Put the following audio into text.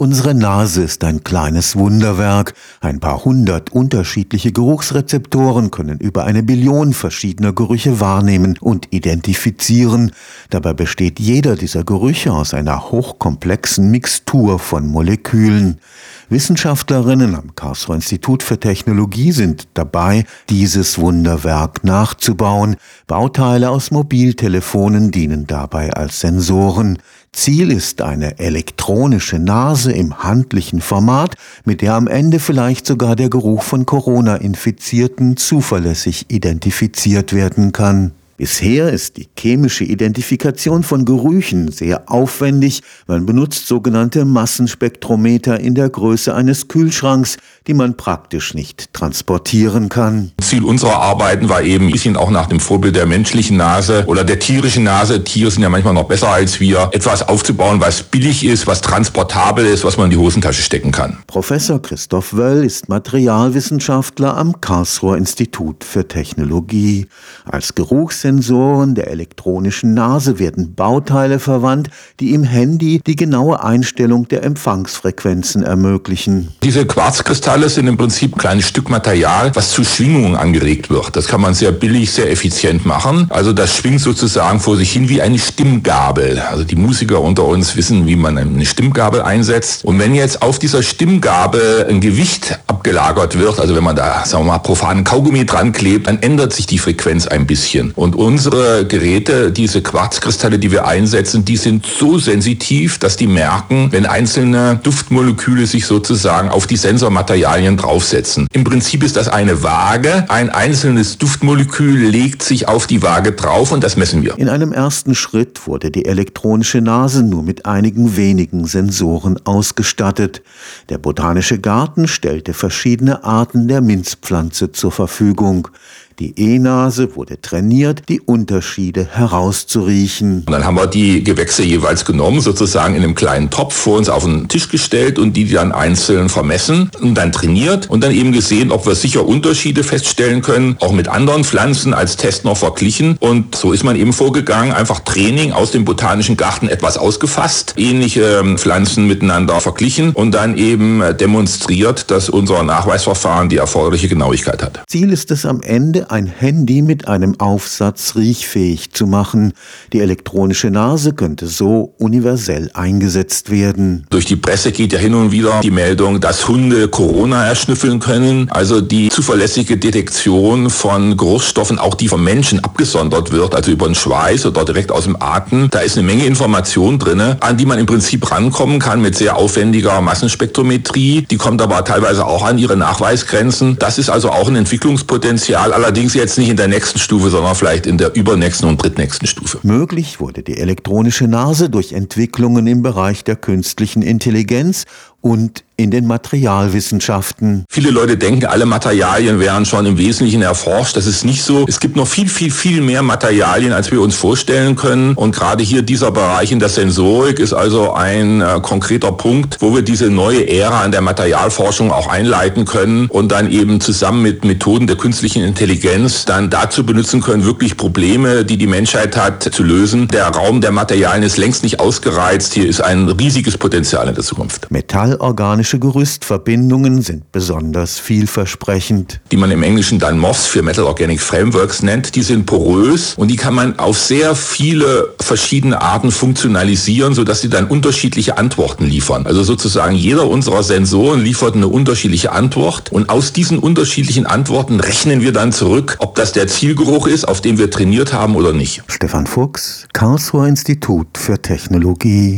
Unsere Nase ist ein kleines Wunderwerk. Ein paar hundert unterschiedliche Geruchsrezeptoren können über eine Billion verschiedener Gerüche wahrnehmen und identifizieren. Dabei besteht jeder dieser Gerüche aus einer hochkomplexen Mixtur von Molekülen. Wissenschaftlerinnen am Karlsruher Institut für Technologie sind dabei, dieses Wunderwerk nachzubauen. Bauteile aus Mobiltelefonen dienen dabei als Sensoren. Ziel ist eine elektronische Nase im handlichen Format, mit der am Ende vielleicht sogar der Geruch von Corona-Infizierten zuverlässig identifiziert werden kann. Bisher ist die chemische Identifikation von Gerüchen sehr aufwendig. Man benutzt sogenannte Massenspektrometer in der Größe eines Kühlschranks, die man praktisch nicht transportieren kann. Ziel unserer Arbeiten war eben ein bisschen auch nach dem Vorbild der menschlichen Nase oder der tierischen Nase, Tiere sind ja manchmal noch besser als wir, etwas aufzubauen, was billig ist, was transportabel ist, was man in die Hosentasche stecken kann. Professor Christoph Wöll ist Materialwissenschaftler am Karlsruher Institut für Technologie. Als Geruchs Sensoren der elektronischen Nase werden Bauteile verwandt, die im Handy die genaue Einstellung der Empfangsfrequenzen ermöglichen. Diese Quarzkristalle sind im Prinzip ein kleines Stück Material, was zu Schwingungen angeregt wird. Das kann man sehr billig, sehr effizient machen. Also das schwingt sozusagen vor sich hin wie eine Stimmgabel. Also die Musiker unter uns wissen, wie man eine Stimmgabel einsetzt. Und wenn jetzt auf dieser Stimmgabel ein Gewicht abgelagert wird, also wenn man da, sagen wir mal, profanen Kaugummi dran klebt, dann ändert sich die Frequenz ein bisschen. Und unsere Geräte, diese Quarzkristalle, die wir einsetzen, die sind so sensitiv, dass die merken, wenn einzelne Duftmoleküle sich sozusagen auf die Sensormaterialien draufsetzen. Im Prinzip ist das eine Waage. Ein einzelnes Duftmolekül legt sich auf die Waage drauf und das messen wir. In einem ersten Schritt wurde die elektronische Nase nur mit einigen wenigen Sensoren ausgestattet. Der Botanische Garten stellte verschiedene Arten der Minzpflanze zur Verfügung. Die E-Nase wurde trainiert, die Unterschiede herauszuriechen. Und dann haben wir die Gewächse jeweils genommen, sozusagen in einem kleinen Topf vor uns auf den Tisch gestellt und die dann einzeln vermessen und dann trainiert und dann eben gesehen, ob wir sicher Unterschiede feststellen können, auch mit anderen Pflanzen als Test noch verglichen. Und so ist man eben vorgegangen, einfach Training aus dem botanischen Garten etwas ausgefasst, ähnliche ähm, Pflanzen miteinander verglichen und dann eben äh, demonstriert, dass unser Nachweisverfahren die erforderliche Genauigkeit hat. Ziel ist es am Ende, ein Handy mit einem Aufsatz riechfähig zu machen. Die elektronische Nase könnte so universell eingesetzt werden. Durch die Presse geht ja hin und wieder die Meldung, dass Hunde Corona erschnüffeln können. Also die zuverlässige Detektion von Geruchsstoffen, auch die vom Menschen abgesondert wird, also über den Schweiß oder direkt aus dem Atem. Da ist eine Menge Information drin, an die man im Prinzip rankommen kann mit sehr aufwendiger Massenspektrometrie. Die kommt aber teilweise auch an ihre Nachweisgrenzen. Das ist also auch ein Entwicklungspotenzial. Allerdings Allerdings jetzt nicht in der nächsten Stufe, sondern vielleicht in der übernächsten und drittnächsten Stufe. Möglich wurde die elektronische Nase durch Entwicklungen im Bereich der künstlichen Intelligenz und in den Materialwissenschaften. Viele Leute denken, alle Materialien wären schon im Wesentlichen erforscht. Das ist nicht so. Es gibt noch viel, viel, viel mehr Materialien, als wir uns vorstellen können. Und gerade hier dieser Bereich in der Sensorik ist also ein äh, konkreter Punkt, wo wir diese neue Ära in der Materialforschung auch einleiten können und dann eben zusammen mit Methoden der künstlichen Intelligenz dann dazu benutzen können, wirklich Probleme, die die Menschheit hat, zu lösen. Der Raum der Materialien ist längst nicht ausgereizt. Hier ist ein riesiges Potenzial in der Zukunft. Metallorganische Gerüstverbindungen sind besonders vielversprechend. Die man im Englischen dann MOFs für Metal Organic Frameworks nennt, die sind porös und die kann man auf sehr viele verschiedene Arten funktionalisieren, sodass sie dann unterschiedliche Antworten liefern. Also sozusagen jeder unserer Sensoren liefert eine unterschiedliche Antwort und aus diesen unterschiedlichen Antworten rechnen wir dann zurück, ob das der Zielgeruch ist, auf den wir trainiert haben oder nicht. Stefan Fuchs, Karlsruher Institut für Technologie.